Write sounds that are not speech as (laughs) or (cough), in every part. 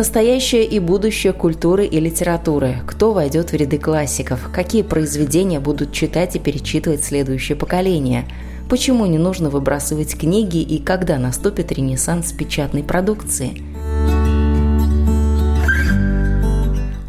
Настоящее и будущее культуры и литературы. Кто войдет в ряды классиков? Какие произведения будут читать и перечитывать следующее поколение? Почему не нужно выбрасывать книги и когда наступит ренессанс печатной продукции –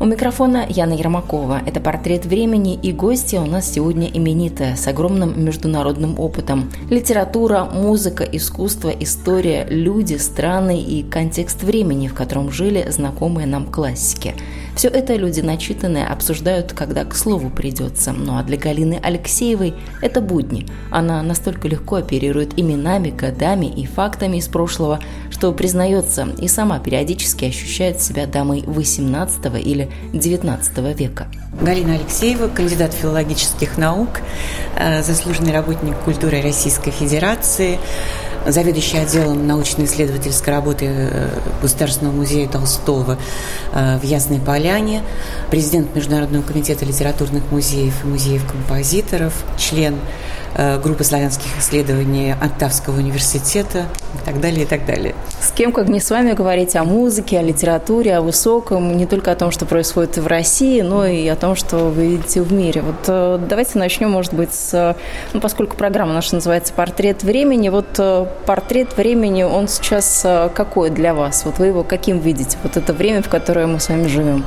У микрофона Яна Ермакова. Это портрет времени и гостья у нас сегодня именитая, с огромным международным опытом. Литература, музыка, искусство, история, люди, страны и контекст времени, в котором жили знакомые нам классики – все это люди начитанные обсуждают, когда к слову придется. Ну а для Галины Алексеевой это будни. Она настолько легко оперирует именами, годами и фактами из прошлого, что признается и сама периодически ощущает себя дамой 18 или 19 века. Галина Алексеева, кандидат филологических наук, э, заслуженный работник культуры Российской Федерации, заведующий отделом научно-исследовательской работы э, Государственного музея Толстого э, в Ясной Поляне, президент Международного комитета литературных музеев и музеев композиторов, член Э, группы славянских исследований Оттавского университета и так далее, и так далее. С кем, как не с вами, говорить о музыке, о литературе, о высоком, не только о том, что происходит в России, но и о том, что вы видите в мире. Вот давайте начнем, может быть, с, ну, поскольку программа наша называется «Портрет времени», вот портрет времени, он сейчас какой для вас? Вот вы его каким видите? Вот это время, в которое мы с вами живем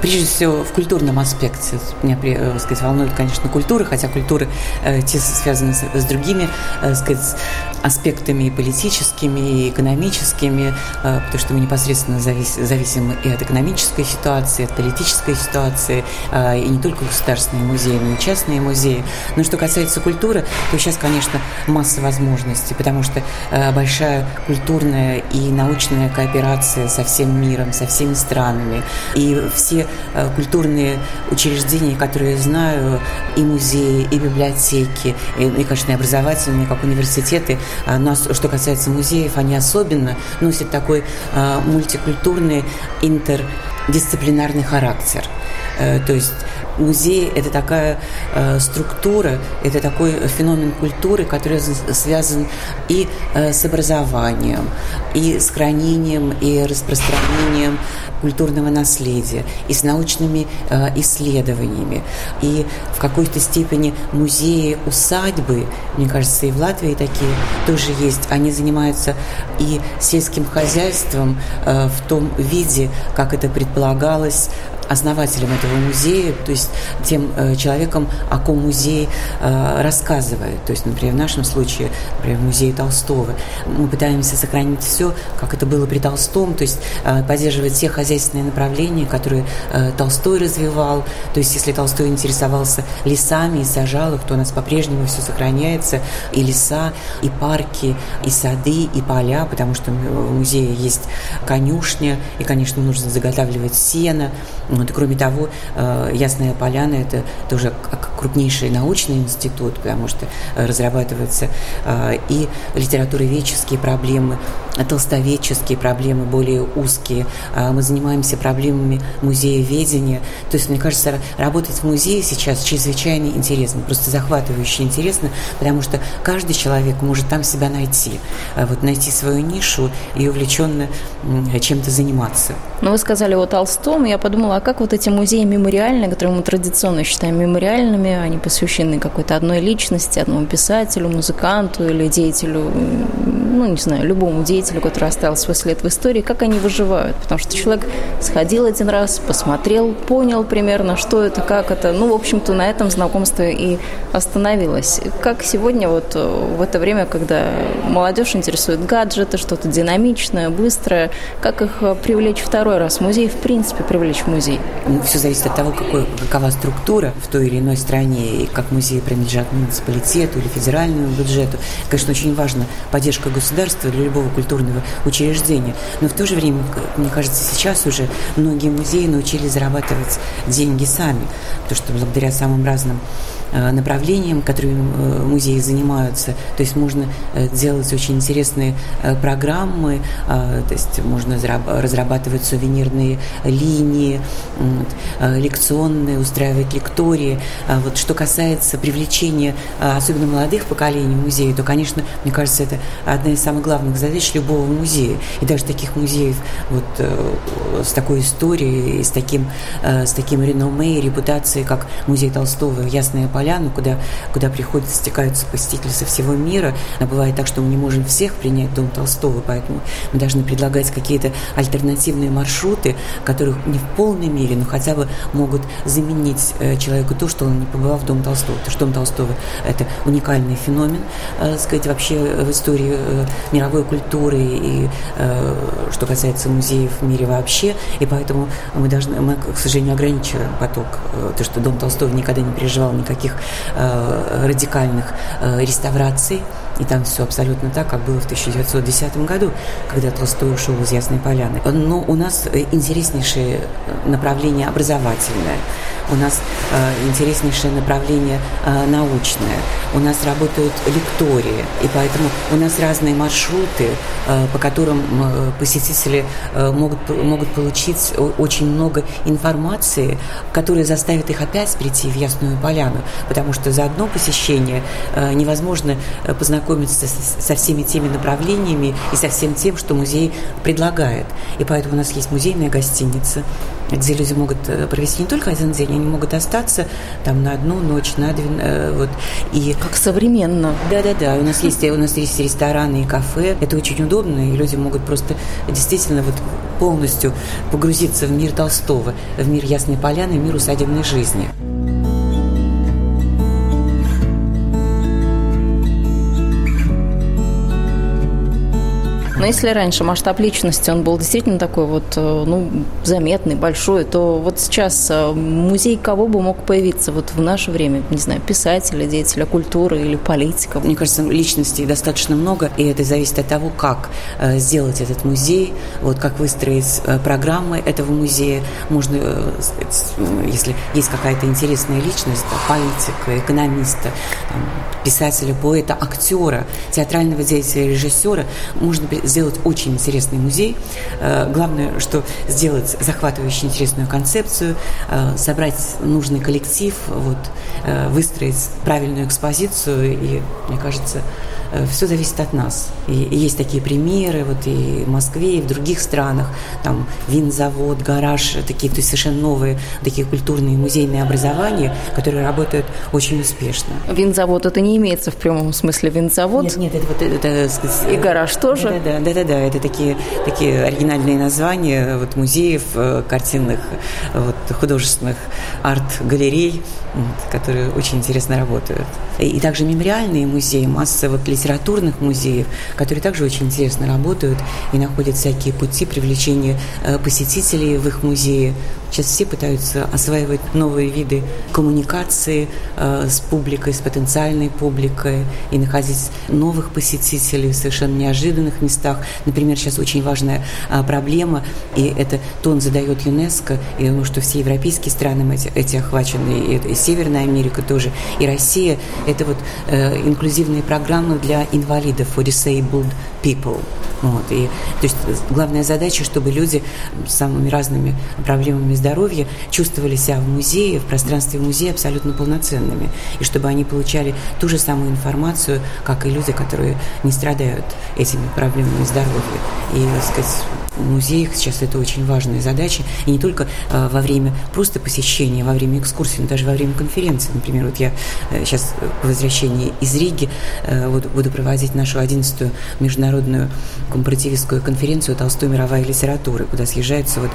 прежде всего в культурном аспекте. Меня, э, сказать, волнует, конечно, культура, хотя культуры э, те связаны с, с другими, э, сказать, аспектами и политическими, и экономическими, потому что мы непосредственно завис, зависим и от экономической ситуации, от политической ситуации, и не только государственные музеи, но и частные музеи. Но что касается культуры, то сейчас, конечно, масса возможностей, потому что большая культурная и научная кооперация со всем миром, со всеми странами, и все Э, культурные учреждения, которые я знаю, и музеи, и библиотеки, и, и конечно, и образовательные, как университеты. А, но что касается музеев, они особенно носят такой а, мультикультурный, интердисциплинарный характер. Э, то есть музей – это такая э, структура, это такой феномен культуры, который связан и э, с образованием, и с хранением, и распространением культурного наследия, и с научными э, исследованиями. И в какой-то степени музеи усадьбы, мне кажется, и в Латвии такие тоже есть, они занимаются и сельским хозяйством э, в том виде, как это предполагалось основателем этого музея, то есть тем э, человеком, о ком музей э, рассказывает. То есть, например, в нашем случае, например, в музее Толстого, мы пытаемся сохранить все, как это было при Толстом, то есть э, поддерживать все хозяйственные направления, которые э, Толстой развивал. То есть, если Толстой интересовался лесами и сажал их, то у нас по-прежнему все сохраняется, и леса, и парки, и сады, и поля, потому что в музее есть конюшня, и, конечно, нужно заготавливать сено, вот, и кроме того, э, Ясная Поляна – это тоже крупнейший научный институт, потому что э, разрабатываются э, и литературоведческие проблемы, толстоведческие проблемы, более узкие. Мы занимаемся проблемами музееведения. То есть, мне кажется, работать в музее сейчас чрезвычайно интересно, просто захватывающе интересно, потому что каждый человек может там себя найти, вот найти свою нишу и увлеченно чем-то заниматься. Но вы сказали о Толстом, я подумала, а как вот эти музеи мемориальные, которые мы традиционно считаем мемориальными, они посвящены какой-то одной личности, одному писателю, музыканту или деятелю, ну, не знаю, любому деятелю, который оставил свой след в истории, как они выживают? Потому что человек сходил один раз, посмотрел, понял примерно, что это, как это. Ну, в общем-то, на этом знакомство и остановилось. Как сегодня вот в это время, когда молодежь интересует гаджеты, что-то динамичное, быстрое, как их привлечь второй раз музей, в принципе, привлечь в музей? Ну, все зависит от того, какой, какова структура в той или иной стране, и как музей принадлежат муниципалитету или федеральному бюджету. Конечно, очень важна поддержка государства, для любого культурного учреждения. Но в то же время, мне кажется, сейчас уже многие музеи научились зарабатывать деньги сами, потому что благодаря самым разным направлениям, которыми э, музеи занимаются. То есть можно э, делать очень интересные программы, то есть можно разрабатывать сувенирные линии, лекционные, устраивать лектории. А вот что касается привлечения особенно молодых поколений в музеи, то, конечно, мне кажется, это одна из самых главных задач любого музея. И даже таких музеев вот с такой историей, с таким, с таким реноме и репутацией, как музей Толстого «Ясная поляну, куда, куда приходят, стекаются посетители со всего мира. А бывает так, что мы не можем всех принять в Дом Толстого, поэтому мы должны предлагать какие-то альтернативные маршруты, которых не в полной мере, но хотя бы могут заменить э, человеку то, что он не побывал в Дом Толстого. Потому что Дом Толстого – это уникальный феномен, э, сказать, вообще в истории э, мировой культуры и что касается музеев в мире вообще. И поэтому мы должны, мы, к сожалению, ограничиваем поток. То, что Дом Толстого никогда не переживал никаких э, радикальных э, реставраций. И там все абсолютно так, как было в 1910 году, когда Толстой ушел из Ясной Поляны. Но у нас интереснейшее направление образовательное. У нас э, интереснейшее направление э, научное, у нас работают лектории, и поэтому у нас разные маршруты, э, по которым э, посетители э, могут, могут получить очень много информации, которая заставит их опять прийти в Ясную Поляну, потому что за одно посещение э, невозможно э, познакомиться со, со всеми теми направлениями и со всем тем, что музей предлагает. И поэтому у нас есть музейная гостиница, где люди могут э, провести не только один день, они могут остаться там на одну ночь, на две, э, вот. И как современно. Да-да-да, у нас (laughs) есть у нас есть рестораны и кафе, это очень удобно, и люди могут просто действительно вот полностью погрузиться в мир Толстого, в мир Ясной Поляны, в мир усадебной жизни. Но если раньше масштаб личности, он был действительно такой вот, э, ну, заметный, большой, то вот сейчас э, музей кого бы мог появиться вот в наше время, не знаю, писателя, деятеля культуры или политика? Мне кажется, личностей достаточно много, и это зависит от того, как э, сделать этот музей, вот как выстроить программы этого музея. Можно, если есть какая-то интересная личность, политика, экономиста, писателя, поэта, актера, театрального деятеля, режиссера, можно сделать очень интересный музей. Э, главное, что сделать захватывающую интересную концепцию, э, собрать нужный коллектив, вот, э, выстроить правильную экспозицию. И, мне кажется, все зависит от нас. И, есть такие примеры вот и в Москве, и в других странах. Там винзавод, гараж, такие то есть совершенно новые такие культурные музейные образования, которые работают очень успешно. Винзавод это не имеется в прямом смысле винзавод? Нет, нет, это вот это, это и гараж тоже. Да, да, да, да, да, это такие такие оригинальные названия вот музеев э, картинных, вот художественных арт-галерей, которые очень интересно работают. И, и также мемориальные музеи, масса вот литературных музеев, которые также очень интересно работают и находят всякие пути привлечения э, посетителей в их музеи. Сейчас все пытаются осваивать новые виды коммуникации э, с публикой, с потенциальной публикой и находить новых посетителей в совершенно неожиданных местах. Например, сейчас очень важная э, проблема, и это тон задает ЮНЕСКО, и думаю, что все европейские страны эти, эти охвачены, и, и Северная Америка тоже, и Россия, это вот э, инклюзивные программы для инвалидов, for disabled people. Вот, и, то есть главная задача, чтобы люди с самыми разными проблемами здоровья чувствовали себя в музее, в пространстве музея абсолютно полноценными, и чтобы они получали ту же самую информацию, как и люди, которые не страдают этими проблемами здоровья. И, так сказать, в музеях сейчас это очень важная задача, и не только э, во время просто посещения, во время экскурсии, но даже во время конференции. Например, вот я э, сейчас по возвращении из Риги э, буду, проводить нашу 11-ю международную компаративистскую конференцию «Толстой. Мировая литература», куда съезжаются вот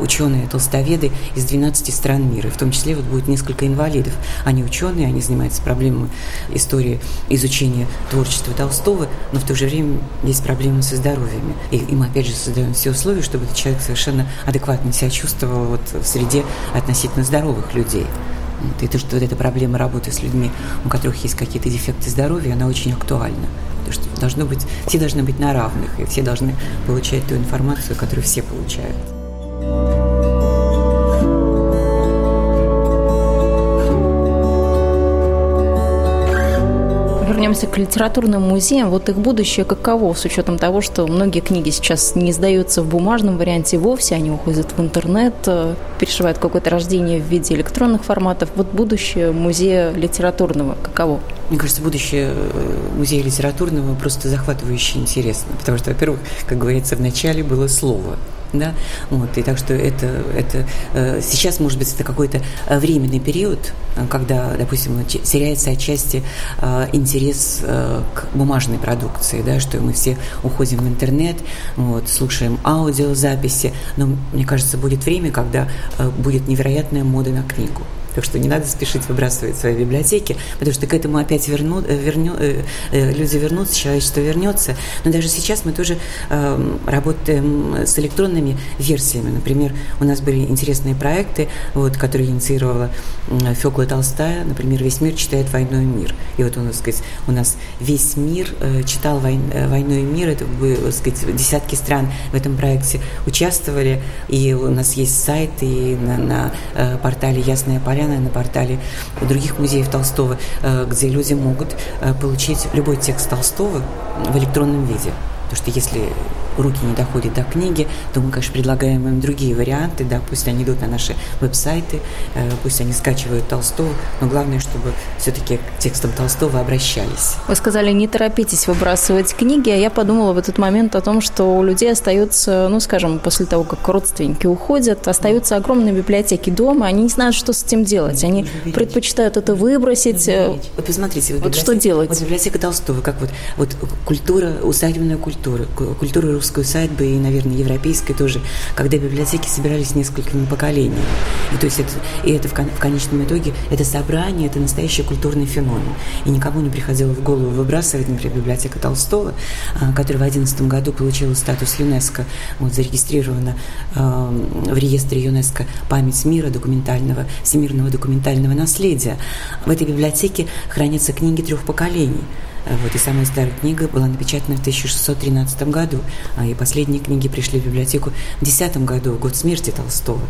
ученые, толстоведы из 12 стран мира, в том числе вот будет несколько инвалидов. Они ученые, они занимаются проблемами истории изучения творчества Толстого, но в то же время есть проблемы со здоровьем. И, и мы опять же создаем все условия, чтобы этот человек совершенно адекватно себя чувствовал вот в среде относительно здоровых людей. Вот, и то, что вот эта проблема работы с людьми, у которых есть какие-то дефекты здоровья, она очень актуальна. То что должно быть, все должны быть на равных, и все должны получать ту информацию, которую все получают. Вернемся к литературным музеям. Вот их будущее каково, с учетом того, что многие книги сейчас не издаются в бумажном варианте вовсе, они уходят в интернет, э, переживают какое-то рождение в виде электронных форматов. Вот будущее музея литературного каково? Мне кажется, будущее э, музея литературного просто захватывающе интересно, потому что, во-первых, как говорится, в начале было слово – да, вот, и так что это, это э, сейчас, может быть, это какой-то э, временный период, э, когда, допустим, теряется отчасти интерес к бумажной продукции, да, что мы все уходим в интернет, вот, слушаем аудиозаписи, но, мне кажется, будет время, когда будет невероятная мода на книгу. Так что не надо спешить выбрасывать свои библиотеки, потому что к этому опять верну, э, верню, э, э, люди вернутся, человечество вернется. Но даже сейчас мы тоже э, работаем с электронными версиями. Например, у нас были интересные проекты, вот, которые инициировала Фёкла Толстая. Например, «Весь мир читает «Войну и мир». И вот у нас, сказать, у нас весь мир читал войн, «Войну и мир». Это, было, сказать, десятки стран в этом проекте участвовали. И у нас есть сайт и на, на портале «Ясная поля» Поляна, на портале других музеев Толстого, э, где люди могут э, получить любой текст Толстого в электронном виде. Потому что если руки не доходят до книги, то мы, конечно, предлагаем им другие варианты, да, пусть они идут на наши веб-сайты, э, пусть они скачивают Толстого, но главное, чтобы все-таки к текстам Толстого обращались. Вы сказали, не торопитесь выбрасывать книги, а я подумала в этот момент о том, что у людей остаются, ну, скажем, после того, как родственники уходят, остаются огромные библиотеки дома, они не знают, что с этим делать, они предпочитают это выбросить. Вот посмотрите, вот, вот что делать? Вот библиотека Толстого, как вот, вот культура, усадебная культура, культура русской усадьбы и, наверное, европейской тоже, когда библиотеки собирались несколькими поколениями. И то есть это, и это в, кон, в конечном итоге, это собрание, это настоящий культурный феномен. И никому не приходило в голову выбрасывать, например, библиотека Толстого, а, которая в 2011 году получила статус ЮНЕСКО, вот, зарегистрирована э, в реестре ЮНЕСКО память мира документального, всемирного документального наследия. В этой библиотеке хранятся книги трех поколений – вот, и самая старая книга была напечатана в 1613 году, а, и последние книги пришли в библиотеку в 10 году, год смерти Толстого.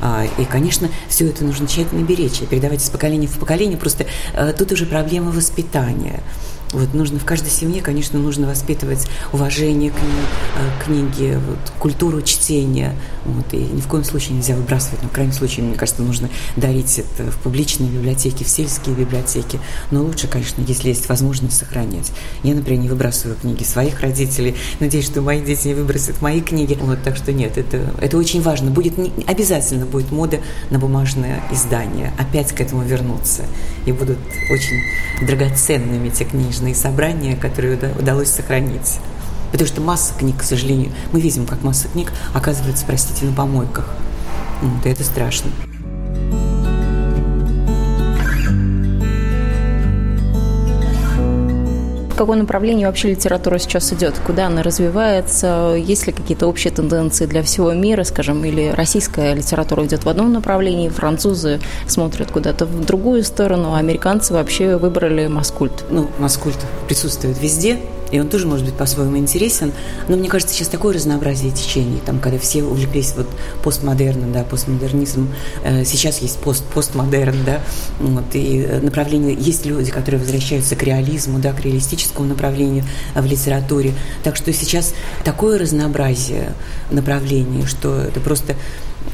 А, и, конечно, все это нужно тщательно беречь и передавать из поколения в поколение. Просто а, тут уже проблема воспитания. Вот нужно в каждой семье, конечно, нужно воспитывать уважение к, к книге, вот, культуру чтения. Вот, и ни в коем случае нельзя выбрасывать. Но в крайнем случае, мне кажется, нужно дарить это в публичные библиотеки, в сельские библиотеки. Но лучше, конечно, если есть возможность сохранять. Я, например, не выбрасываю книги своих родителей. Надеюсь, что мои дети не выбросят мои книги. Вот, так что нет, это, это очень важно. Будет не, обязательно будет мода на бумажное издание. Опять к этому вернуться. И будут очень драгоценными те книги книжные собрания, которые удалось сохранить. Потому что масса книг, к сожалению, мы видим, как масса книг оказывается, простите, на помойках. Вот, и это страшно. Какое направление вообще литература сейчас идет? Куда она развивается? Есть ли какие-то общие тенденции для всего мира, скажем, или российская литература идет в одном направлении, французы смотрят куда-то в другую сторону, а американцы вообще выбрали маскульт? Ну, маскульт присутствует везде, и он тоже может быть по-своему интересен. Но мне кажется, сейчас такое разнообразие течений, там, когда все увлеклись вот постмодерном, да, постмодернизмом. Э, сейчас есть пост постмодерн, да, вот, и направление, есть люди, которые возвращаются к реализму, да, к реалистическому направлению в литературе. Так что сейчас такое разнообразие направлений, что это просто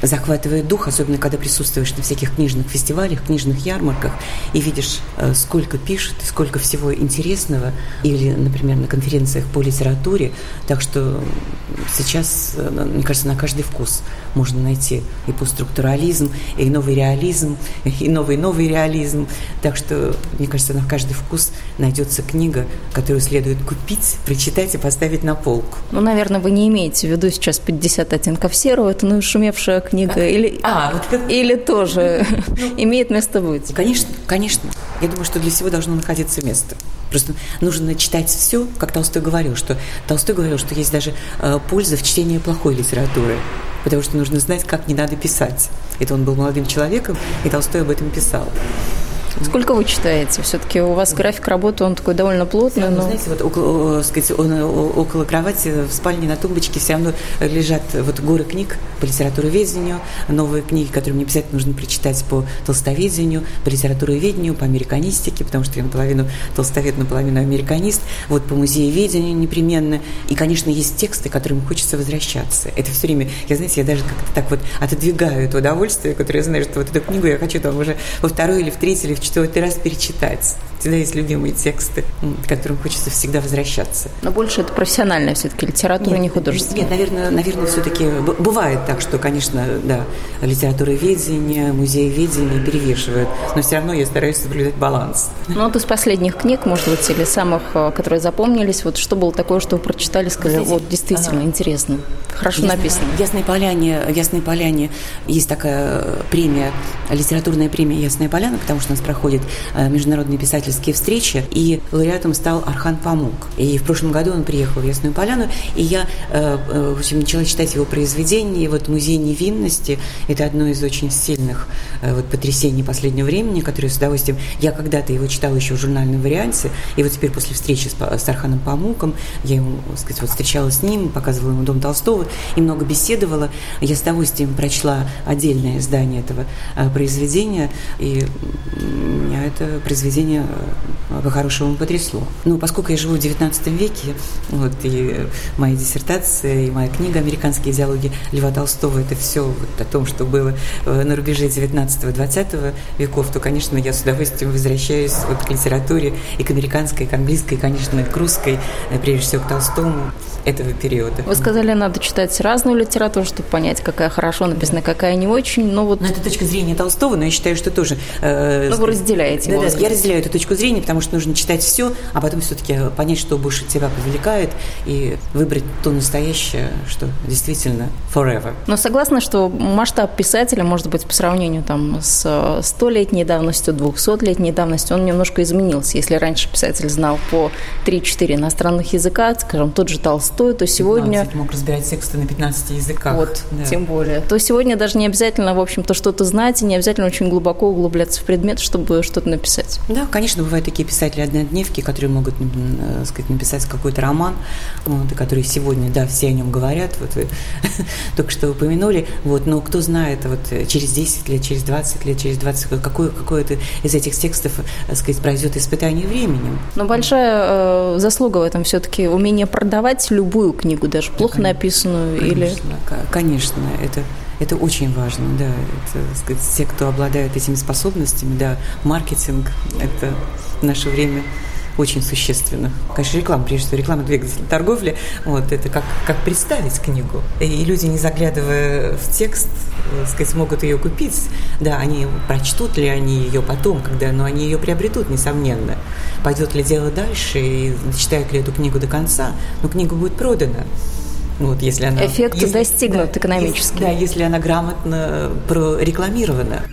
захватывает дух, особенно когда присутствуешь на всяких книжных фестивалях, книжных ярмарках и видишь, э, сколько пишут, сколько всего интересного, или, например, на конференциях по литературе. Так что сейчас, э, мне кажется, на каждый вкус можно найти и постструктурализм, и новый реализм, и новый-новый реализм. Так что, мне кажется, на каждый вкус найдется книга, которую следует купить, прочитать и поставить на полку. Ну, наверное, вы не имеете в виду сейчас 50 оттенков серого, это ну, шумевшая книга, или, а, вот как... или тоже ну, (laughs) имеет место быть? Конечно, конечно. Я думаю, что для всего должно находиться место. Просто нужно читать все, как Толстой говорил, что Толстой говорил, что есть даже э, польза в чтении плохой литературы, потому что нужно знать, как не надо писать. Это он был молодым человеком, и Толстой об этом писал. Сколько вы читаете? Все-таки у вас график работы, он такой довольно плотный. Но... Знаете, вот около, сказать, около кровати в спальне на тумбочке все равно лежат вот горы книг по литературоведению, новые книги, которые мне обязательно нужно прочитать по толстоведению, по литературоведению, по американистике, потому что я наполовину толстовед, наполовину американист, вот по музееведению непременно. И, конечно, есть тексты, к которым хочется возвращаться. Это все время, я, знаете, я даже как-то так вот отодвигаю это удовольствие, которое я знаю, что вот эту книгу я хочу там уже во второй или в третий или в четвертый раз перечитать. Всегда есть любимые тексты, к которым хочется всегда возвращаться. Но больше это профессиональная все-таки литература, нет, не художественная. Нет, наверное, наверное все-таки бывает так, что, конечно, да, литература ведения, музей ведения перевешивают, но все равно я стараюсь соблюдать баланс. Ну вот из последних книг, может быть, или самых, э, которые запомнились, вот что было такое, что вы прочитали, сказали, Знаете, вот действительно ага. интересно, хорошо Ясной, написано. В Ясной Поляне, в Ясной Поляне есть такая премия, литературная премия Ясная Поляна, потому что у нас проходит э, международный писатель издательские встречи, и лауреатом стал Архан Памук. И в прошлом году он приехал в Ясную Поляну, и я, э, э, в общем, начала читать его произведения. Вот «Музей невинности» — это одно из очень сильных э, вот, потрясений последнего времени, которое с удовольствием... Я когда-то его читала еще в журнальном варианте, и вот теперь после встречи с, с Арханом Памуком, я ему, так сказать, вот встречалась с ним, показывала ему «Дом Толстого», и много беседовала. Я с удовольствием прочла отдельное издание этого произведения, и меня это произведение по-хорошему потрясло. Ну, поскольку я живу в XIX веке, вот, и моя диссертация, и моя книга «Американские идеологии» Льва Толстого, это все вот о том, что было э, на рубеже XIX-XX веков, то, конечно, я с удовольствием возвращаюсь вот к литературе и к американской, и к английской, и, конечно, и к русской, э, прежде всего к Толстому этого периода. Вы сказали, надо читать разную литературу, чтобы понять, какая хорошо написана, какая не очень, но вот... Но это точка зрения Толстого, но я считаю, что тоже... Э, ну, вы разделяете Да, да, я разделяю эту точку зрения, потому что нужно читать все, а потом все-таки понять, что больше тебя привлекает, и выбрать то настоящее, что действительно forever. Но согласна, что масштаб писателя, может быть, по сравнению там, с столетней давностью, двухсотлетней давностью, он немножко изменился. Если раньше писатель знал по 3-4 иностранных языка, скажем, тот же Толстой, то сегодня... 15, мог разбирать тексты на 15 языках. Вот, да. тем более. То сегодня даже не обязательно, в общем-то, что-то знать, и не обязательно очень глубоко углубляться в предмет, чтобы что-то написать. Да, конечно, бывают такие писатели-однодневки, которые могут, э, сказать, написать какой-то роман, вот, и которые сегодня, да, все о нем говорят, вот вы (laughs) только что упомянули, вот, но кто знает, вот через 10 лет, через 20 лет, через 20, какой, какой это из этих текстов, так э, сказать, пройдет испытание временем. Но большая э, заслуга в этом все-таки умение продавать любую книгу, даже плохо конечно, написанную конечно, или... Конечно, это это очень важно, да. Это, сказать, те, кто обладает этими способностями, да, маркетинг, это в наше время очень существенно. Конечно, реклама, прежде всего, реклама двигатель торговли. Вот, это как, как представить книгу. И люди, не заглядывая в текст, сказать, могут ее купить. Да, они прочтут ли они ее потом, когда, но они ее приобретут, несомненно. Пойдет ли дело дальше и читают ли эту книгу до конца, но книга будет продана. Вот, если она, Эффект если, достигнут да, экономически. Если, да, если она грамотно прорекламирована.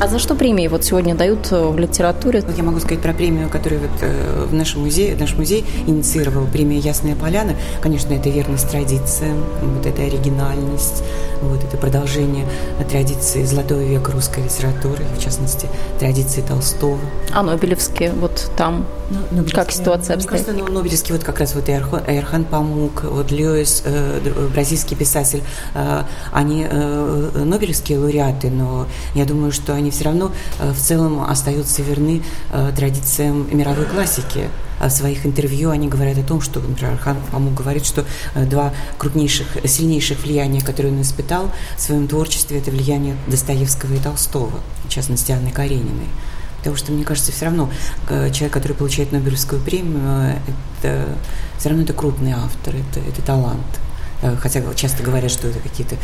А за что премии вот сегодня дают э, в литературе? Я могу сказать про премию, которую вот э, в нашем музее, наш музей инициировал, премия «Ясная поляна». Конечно, это верность традициям, вот эта оригинальность, вот это продолжение традиции золотого века русской литературы, в частности, традиции Толстого. А Нобелевские вот там ну, как ситуация обстоит? Ну, просто ну, Нобелевский вот как раз вот Эрхан Памук, вот Льюис, э, бразильский писатель, э, они э, Нобелевские лауреаты, но я думаю, что они все равно э, в целом остаются верны э, традициям мировой классики. А в своих интервью они говорят о том, что, например, Хан Памук говорит, что э, два крупнейших, сильнейших влияния, которые он испытал в своем творчестве, это влияние Достоевского и Толстого, в частности, Анны Карениной. Потому что, мне кажется, все равно человек, который получает Нобелевскую премию, это все равно это крупный автор, это, это талант. Хотя часто говорят, что это какие-то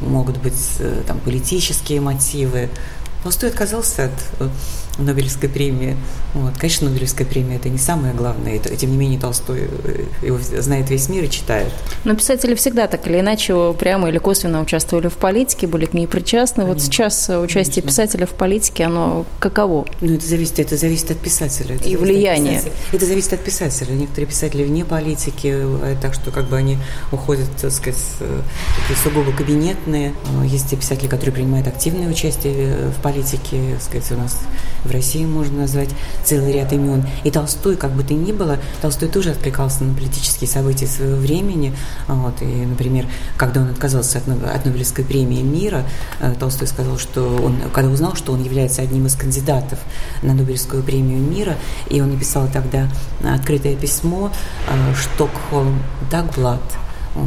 могут быть там политические мотивы, Толстой отказался от Нобелевской премии. Вот. Конечно, Нобелевская премия – это не самое главное. Это, тем не менее, Толстой э, его знает весь мир и читает. Но писатели всегда так или иначе прямо или косвенно участвовали в политике, были к ней причастны. Конечно. Вот сейчас участие Конечно. писателя в политике, оно каково? Ну, это зависит, это зависит от писателя. Это и влияние. Это зависит от писателя. Некоторые писатели вне политики, так что как бы они уходят, так сказать, такие сугубо кабинетные. Есть те писатели, которые принимают активное участие в политике, так сказать, у нас в России можно назвать целый ряд имен. И Толстой, как бы то ни было, Толстой тоже откликался на политические события своего времени. Вот, и, например, когда он отказался от, от Нобелевской премии мира, э, Толстой сказал, что он, когда узнал, что он является одним из кандидатов на Нобелевскую премию мира, и он написал тогда открытое письмо э, «Штокхолм Дагблат»,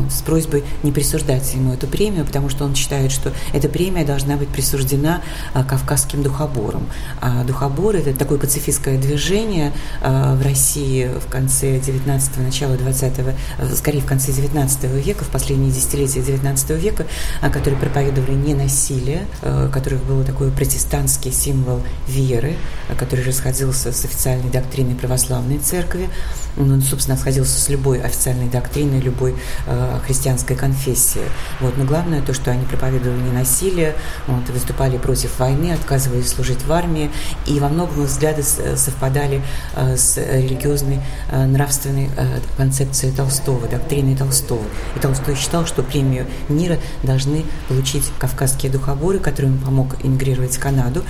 с просьбой не присуждать ему эту премию, потому что он считает, что эта премия должна быть присуждена а, кавказским духоборам. А духоборы – это такое пацифистское движение а, в России в конце 19-го, начала 20-го, э, скорее в конце 19 века, в последние десятилетия 19 века, которые проповедовали ненасилие, у которых был такой протестантский символ веры, который расходился с официальной доктриной православной церкви, он, собственно, сходился с любой официальной доктриной, любой э, христианской конфессии. Вот. Но главное то, что они проповедовали не насилие, вот, выступали против войны, отказывались служить в армии, и во многом взгляды совпадали э, с религиозной, э, нравственной концепцией Толстого, доктриной Толстого. И Толстой считал, что премию мира должны получить кавказские духоборы, которым помог эмигрировать в Канаду,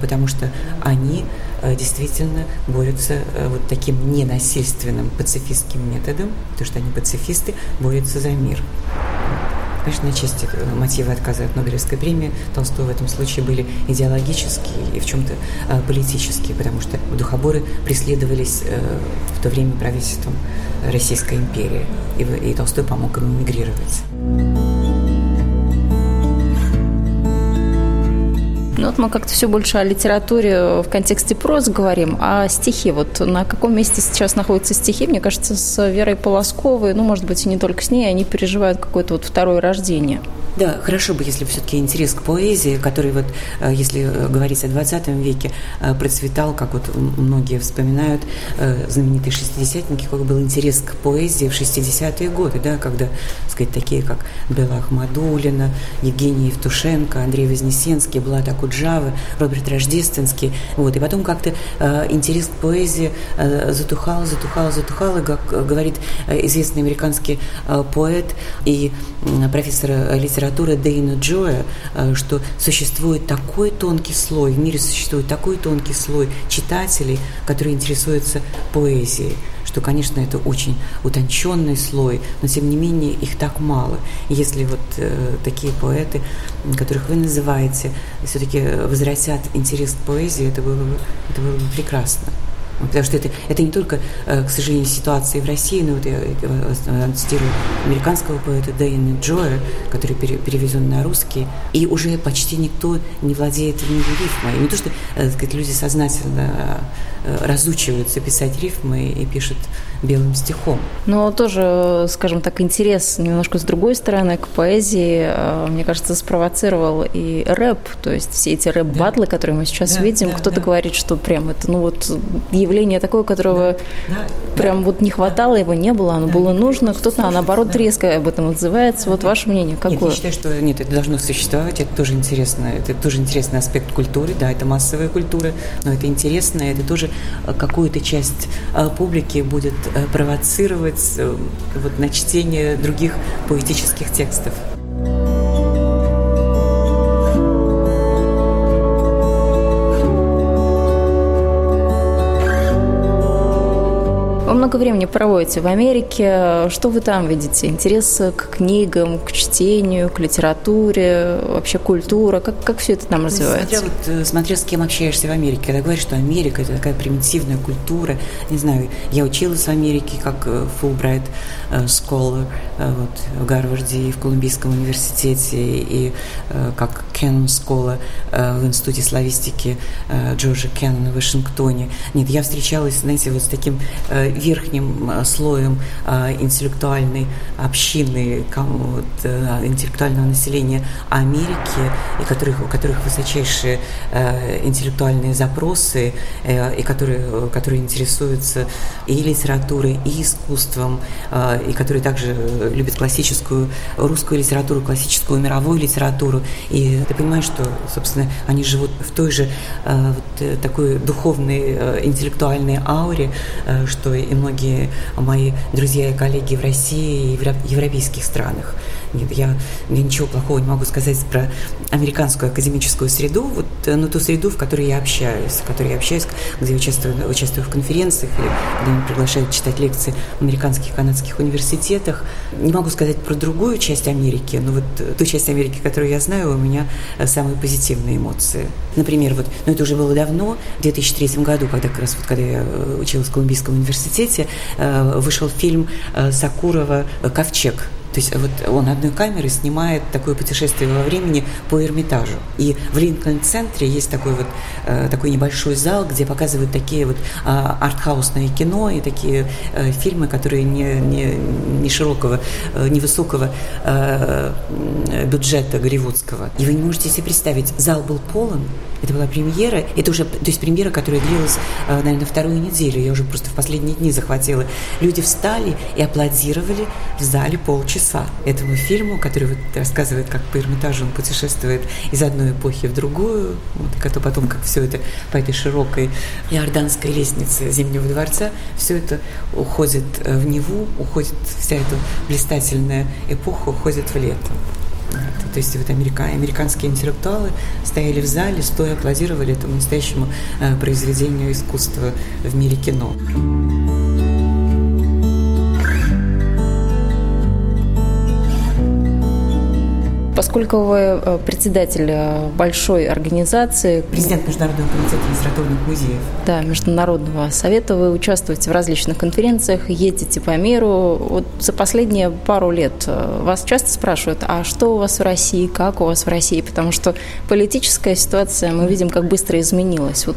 потому что они действительно борются э, вот таким ненасильственным пацифистским методом, потому что они пацифисты, борются за мир. Конечно, части э, мотивы отказа от Нобелевской премии Толстого в этом случае были идеологические и в чем-то э, политические, потому что духоборы преследовались э, в то время правительством Российской империи, и Толстой помог им эмигрировать. Ну вот мы как-то все больше о литературе в контексте прозы говорим, а стихи, вот на каком месте сейчас находятся стихи, мне кажется, с Верой Полосковой, ну, может быть, и не только с ней, они переживают какое-то вот второе рождение. Да, хорошо бы, если все-таки интерес к поэзии, который вот, э, если э, говорить о 20 веке, э, процветал, как вот многие вспоминают, знаменитые шестидесятники, какой был интерес к поэзии в 60-е годы, да, когда, так сказать, такие как Белла Ахмадулина, Евгений Евтушенко, Андрей Вознесенский, Блад Акуджава, Роберт Рождественский, вот, и потом как-то интерес к поэзии затухал, затухал, затухал, и, как говорит известный американский поэт и профессор литературы литературы Дейна Джоя, э, что существует такой тонкий слой, в мире существует такой тонкий слой читателей, которые интересуются поэзией что, конечно, это очень утонченный слой, но тем не менее их так мало. если вот э, такие поэты, которых вы называете, все-таки возвратят интерес к поэзии, это было бы, это было бы прекрасно. Потому что это, это не только, э, к сожалению, ситуация в России, но вот я, я цитирую американского поэта Дэйна Джоя, который пере, переведен на русский, и уже почти никто не владеет ни рифмой. Не то, что э, сказать, люди сознательно э, разучиваются писать рифмы и пишут белым стихом. Но тоже, скажем так, интерес немножко с другой стороны к поэзии, мне кажется, спровоцировал и рэп, то есть все эти рэп-батлы, да. которые мы сейчас да, видим, да, кто-то да. говорит, что прям это, ну вот явление такое, которого да, прям да, вот не хватало, его не было, оно да, было нужно. Кто-то, а наоборот, да. резко об этом отзывается. Вот ваше мнение какое? Нет, я считаю, что нет, это должно существовать, это тоже интересно, это тоже интересный аспект культуры, да, это массовая культура, но это интересно, это тоже э, какую-то часть э, публики будет э, провоцировать вот на чтение других поэтических текстов. Много времени проводите в Америке. Что вы там видите? Интерес к книгам, к чтению, к литературе, вообще культура? Как, как все это там ну, развивается? Смотря, вот, э, смотря с кем общаешься в Америке. Когда говоришь, что Америка – это такая примитивная культура. Не знаю, я училась в Америке как Фулбрайт э, Scholar э, вот, в Гарварде и в Колумбийском университете, и как Кеннон Scholar в Институте славистики Джорджа Кеннона в Вашингтоне. Нет, я встречалась, знаете, вот с таким верхним верхним слоем интеллектуальной общины, вот, интеллектуального населения Америки, и которых, у которых высочайшие интеллектуальные запросы, и которые, которые интересуются и литературой, и искусством, и которые также любят классическую русскую литературу, классическую мировую литературу. И ты понимаешь, что, собственно, они живут в той же вот, такой духовной, интеллектуальной ауре, что и многие мои друзья и коллеги в России и в европейских странах. Нет, я, я ничего плохого не могу сказать про американскую академическую среду, вот, э, но ту среду, в которой я общаюсь, в которой я общаюсь, где участвую, участвую в конференциях или когда меня приглашают читать лекции в американских и канадских университетах. Не могу сказать про другую часть Америки, но вот э, ту часть Америки, которую я знаю, у меня э, самые позитивные эмоции. Например, вот, но это уже было давно, в 2003 году, когда как раз вот, когда я училась в Колумбийском университете, вышел фильм Сакурова «Ковчег», то есть вот он одной камерой снимает такое путешествие во времени по Эрмитажу. И в Линкольн-центре есть такой вот э, такой небольшой зал, где показывают такие вот э, артхаусные кино и такие э, фильмы, которые не, не, не широкого, э, невысокого э, бюджета голливудского. И вы не можете себе представить, зал был полон, это была премьера, это уже, то есть премьера, которая длилась, э, наверное, вторую неделю, я уже просто в последние дни захватила. Люди встали и аплодировали в зале полчаса часа этому фильму, который вот рассказывает, как по Эрмитажу он путешествует из одной эпохи в другую, вот, то потом, как все это по этой широкой иорданской лестнице Зимнего дворца, все это уходит э, в Неву, уходит вся эта блистательная эпоха, уходит в лето. То есть вот америка, американские интеллектуалы стояли в зале, стоя аплодировали этому настоящему э, произведению искусства в мире кино. Поскольку вы э, председатель э, большой организации... Президент Международного комитета литературных музеев. Да, Международного совета. Вы участвуете в различных конференциях, едете по миру. Вот за последние пару лет э, вас часто спрашивают, а что у вас в России, как у вас в России? Потому что политическая ситуация, мы видим, как быстро изменилась. Вот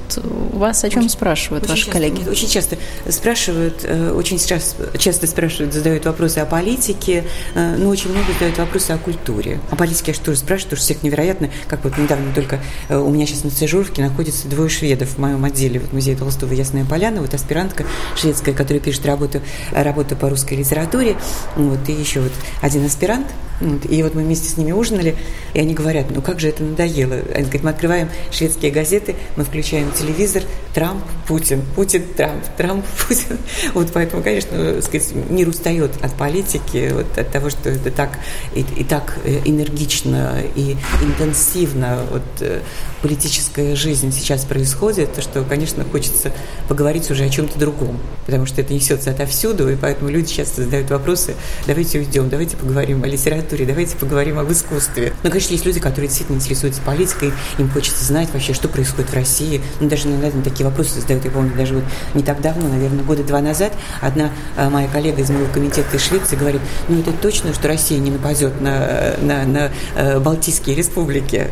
вас о чем очень, спрашивают очень ваши часто, коллеги? Нет, очень часто спрашивают, очень часто, часто спрашивают, задают вопросы о политике, но очень много задают вопросы о культуре, о политики я что тоже потому что всех невероятно, как вот недавно только э, у меня сейчас на стажировке находится двое шведов в моем отделе, вот музей Толстого Ясная Поляна, вот аспирантка шведская, которая пишет работу, работу по русской литературе, вот, и еще вот один аспирант, и вот мы вместе с ними ужинали, и они говорят, ну как же это надоело. Они говорят, мы открываем шведские газеты, мы включаем телевизор, Трамп, Путин, Путин, Трамп, Трамп, (laughs) Путин. Вот поэтому, конечно, сказать, мир устает от политики, вот, от того, что это так и, и так э, энергично и интенсивно вот, э, политическая жизнь сейчас происходит, что, конечно, хочется поговорить уже о чем-то другом, потому что это несется отовсюду, и поэтому люди часто задают вопросы, давайте уйдем, давайте поговорим о литературе, литературе, давайте поговорим об искусстве. Но, конечно, есть люди, которые действительно интересуются политикой, им хочется знать вообще, что происходит в России. Ну, даже наверное, такие вопросы задают, я помню, даже вот не так давно, наверное, года два назад, одна э, моя коллега из моего комитета из Швеции говорит, ну, это точно, что Россия не нападет на, на, на э, Балтийские республики.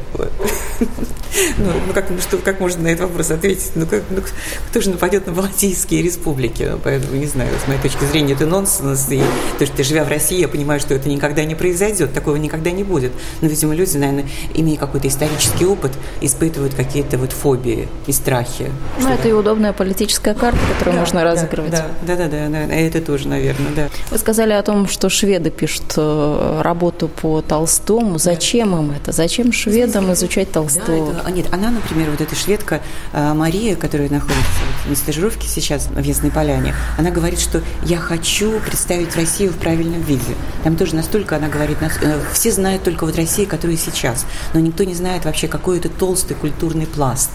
(laughs) Ну, ну как, ну, что, как можно на этот вопрос ответить? Ну, как, ну, кто же нападет на Балтийские республики? Ну, поэтому, не знаю, с моей точки зрения, это нонсенс. И то, что живя в России, я понимаю, что это никогда не произойдет произойдет, такого никогда не будет. Но, видимо, люди, наверное, имея какой-то исторический опыт, испытывают какие-то вот фобии и страхи. Ну, это и удобная политическая карта, которую да, можно да, разыгрывать. Да, да, да, да, да, это тоже, наверное, да. Вы сказали о том, что шведы пишут э, работу по Толстому. Зачем да. им это? Зачем шведам изучать Толстого? Да, это, нет, она, например, вот эта шведка э, Мария, которая находится на стажировке сейчас в Ясной Поляне, она говорит, что я хочу представить Россию в правильном виде. Там тоже настолько она говорит, э, все знают только вот Россию, которая сейчас, но никто не знает вообще, какой это толстый культурный пласт.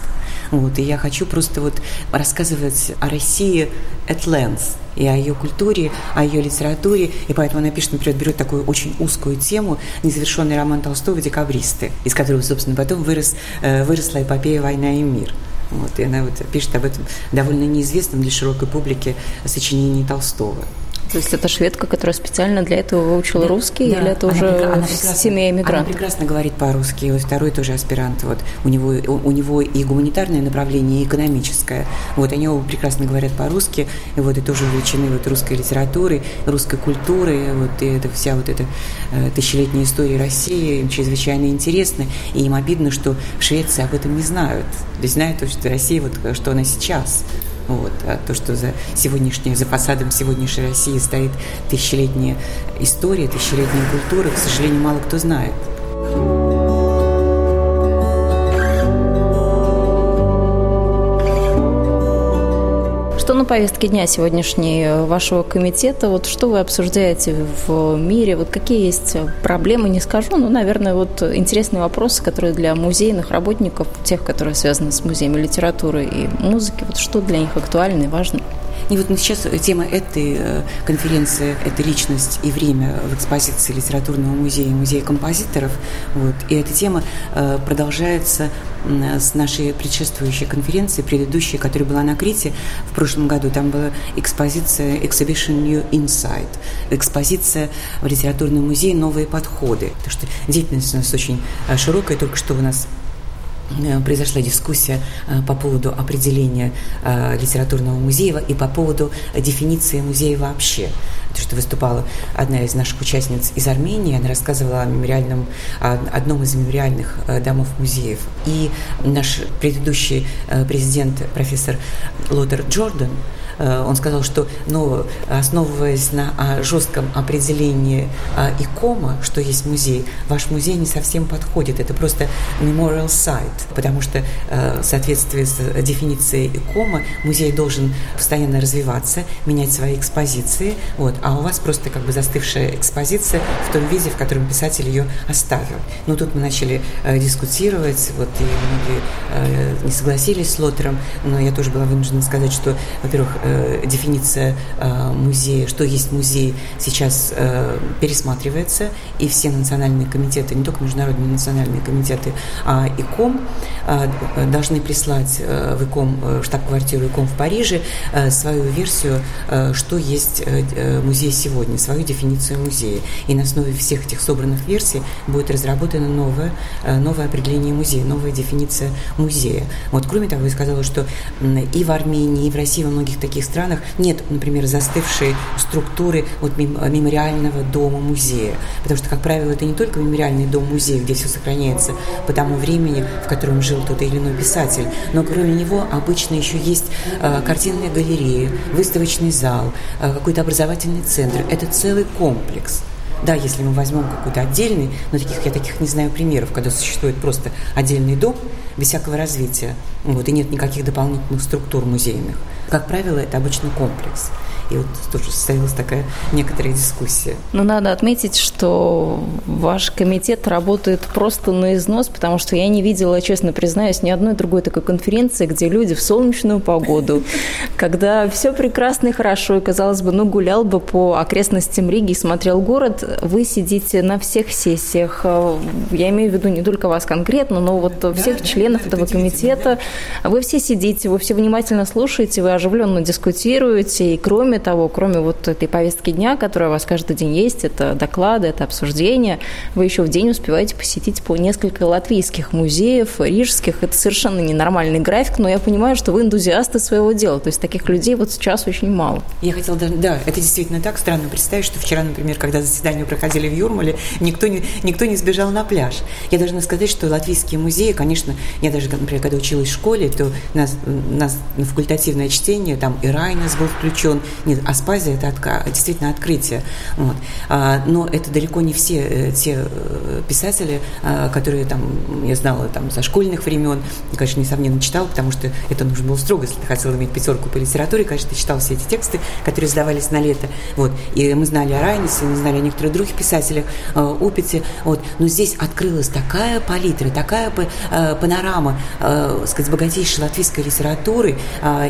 Вот, и я хочу просто вот рассказывать о России at length, и о ее культуре, о ее литературе. И поэтому она пишет, например, берет такую очень узкую тему, незавершенный роман Толстого «Декабристы», из которого, собственно, потом вырос, э, выросла эпопея «Война и мир». Вот, и она вот пишет об этом довольно неизвестном для широкой публики сочинении Толстого. То есть это шведка, которая специально для этого выучила да, русский, да, или это она уже она семья иммигрантов? Она прекрасно говорит по-русски, вот второй тоже аспирант. Вот у него у, у него и гуманитарное направление, и экономическое. Вот они оба прекрасно говорят по-русски, и вот и тоже увлечены вот русской литературой, русской культурой, вот и это вся вот эта э, тысячелетняя история России им чрезвычайно интересна, и им обидно, что в Швеции об этом не знают. То есть знают, что Россия вот что она сейчас. Вот. А то, что за сегодняшней, за фасадом сегодняшней России стоит тысячелетняя история, тысячелетняя культура, к сожалению, мало кто знает. На повестке дня сегодняшней э, вашего комитета? Вот что вы обсуждаете в мире? Вот какие есть проблемы, не скажу, но, наверное, вот интересные вопросы, которые для музейных работников, тех, которые связаны с музеями литературы и музыки, вот что для них актуально и важно? И вот сейчас тема этой э, конференции – это личность и время в экспозиции Литературного музея и Музея композиторов. Вот. И эта тема э, продолжается с нашей предшествующей конференции, предыдущей, которая была на Крите в прошлом году. Там была экспозиция Exhibition New Insight, экспозиция в Литературном музее «Новые подходы». Потому что деятельность у нас очень э, широкая, только что у нас Э, произошла дискуссия э, по поводу определения э, литературного музея и по поводу дефиниции музея вообще. Потому что выступала одна из наших участниц из Армении, она рассказывала о мемориальном, одном из мемориальных домов музеев. И наш предыдущий президент, профессор Лотер Джордан, Э, он сказал, что ну, основываясь на жестком определении а, ИКОМа, что есть музей, ваш музей не совсем подходит. Это просто memorial site, потому что э, в соответствии с дефиницией ИКОМа музей должен постоянно развиваться, менять свои экспозиции, вот, а у вас просто как бы застывшая экспозиция в том виде, в котором писатель ее оставил. Ну, тут мы начали э, дискутировать, вот, и многие не согласились с Лотером, но я тоже была вынуждена сказать, что, во-первых, э, дефиниция э, музея, что есть музей, сейчас э, пересматривается, и все национальные комитеты, не только международные национальные комитеты, а ИКОМ э, должны прислать э, в ИКОМ, э, штаб-квартиру ИКОМ в Париже, э, свою версию, э, что есть э, э, музей сегодня, свою дефиницию музея. И на основе всех этих собранных версий будет разработано новое, э, новое определение музея, новая дефиниция музея. Вот, кроме того, я сказала, что и в Армении, и в России, во многих таких таких странах нет, например, застывшей структуры вот мемориального дома-музея. Потому что, как правило, это не только мемориальный дом-музей, где все сохраняется по тому времени, в котором жил тот или иной писатель, но кроме него обычно еще есть э, картинная галерея, выставочный зал, э, какой-то образовательный центр. Это целый комплекс. Да, если мы возьмем какой-то отдельный, но таких я таких не знаю примеров, когда существует просто отдельный дом без всякого развития, вот, и нет никаких дополнительных структур музейных. Как правило, это обычно комплекс. И вот тоже состоялась такая некоторая дискуссия. Ну, надо отметить, что ваш комитет работает просто на износ, потому что я не видела, честно признаюсь, ни одной другой такой конференции, где люди в солнечную погоду, (laughs) когда все прекрасно и хорошо, и, казалось бы, ну, гулял бы по окрестностям Риги и смотрел город, вы сидите на всех сессиях. Я имею в виду не только вас конкретно, но вот да, всех да, членов этого комитета. Вы все сидите, вы все внимательно слушаете, вы оживленно дискутируете, и кроме того, кроме вот этой повестки дня, которая у вас каждый день есть, это доклады, это обсуждения, вы еще в день успеваете посетить по несколько латвийских музеев, рижских. Это совершенно ненормальный график, но я понимаю, что вы энтузиасты своего дела. То есть таких людей вот сейчас очень мало. Я хотела даже, да, это действительно так странно представить, что вчера, например, когда заседания проходили в Юрмале, никто не, никто не сбежал на пляж. Я должна сказать, что латвийские музеи, конечно, я даже, например, когда училась в школе, то нас, нас на факультативное чтение, там и Райнес был включен, нет, Аспазия – это отка- действительно открытие. Вот. А, но это далеко не все э, те э, писатели, а, которые там, я знала там со школьных времен, конечно, несомненно читала, потому что это нужно было строго, если ты хотела иметь пятерку по литературе, конечно, ты читал все эти тексты, которые сдавались на лето. Вот. И мы знали о Райнесе, мы знали о некоторых других писателях, э, Опите. Вот. Но здесь открылась такая палитра, такая панорама, сказать, богатейшей латвийской литературы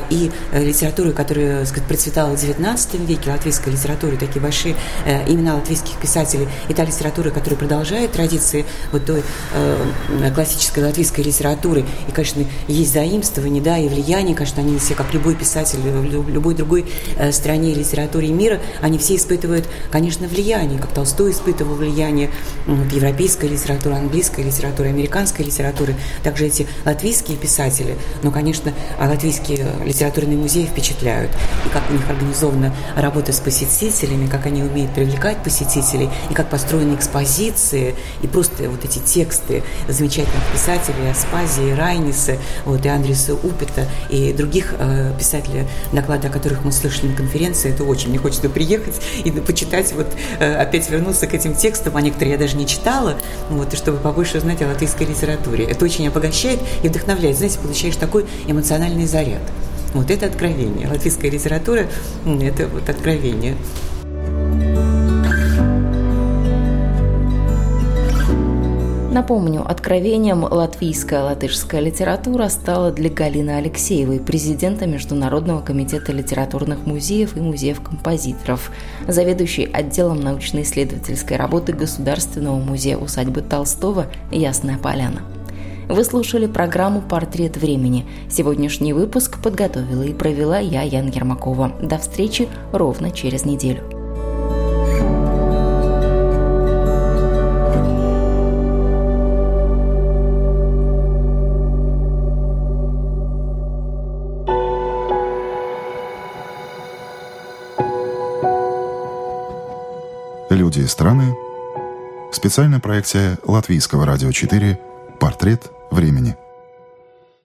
и литературы, которая, сказать, процветала XIX веке латвийской литературе, такие большие э, имена латвийских писателей, и та литература, которая продолжает традиции вот той э, классической латвийской литературы. И, конечно, есть заимствование, да, и влияние, конечно, они все, как любой писатель в любой другой э, стране литературе мира, они все испытывают, конечно, влияние, как Толстой испытывал влияние вот, европейской литературы, английской литературы, американской литературы, также эти латвийские писатели, но, конечно, латвийские литературные музеи впечатляют, и как у них организована работа с посетителями, как они умеют привлекать посетителей, и как построены экспозиции, и просто вот эти тексты замечательных писателей Аспазии, Райниса, вот, и Андреса Упита, и других э, писателей, доклады о которых мы слышали на конференции, это очень, мне хочется приехать и почитать, вот, э, опять вернуться к этим текстам, а некоторые я даже не читала, вот, и чтобы побольше узнать о латвийской литературе. Это очень обогащает и вдохновляет. Знаете, получаешь такой эмоциональный заряд. Вот это откровение. Латвийская литература – это вот откровение. Напомню, откровением латвийская латышская литература стала для Галины Алексеевой, президента Международного комитета литературных музеев и музеев композиторов, заведующей отделом научно-исследовательской работы Государственного музея усадьбы Толстого «Ясная поляна». Вы слушали программу «Портрет времени». Сегодняшний выпуск подготовила и провела я, Ян Ермакова. До встречи ровно через неделю. Люди и страны. Специальная проекция Латвийского радио 4 «Портрет времени».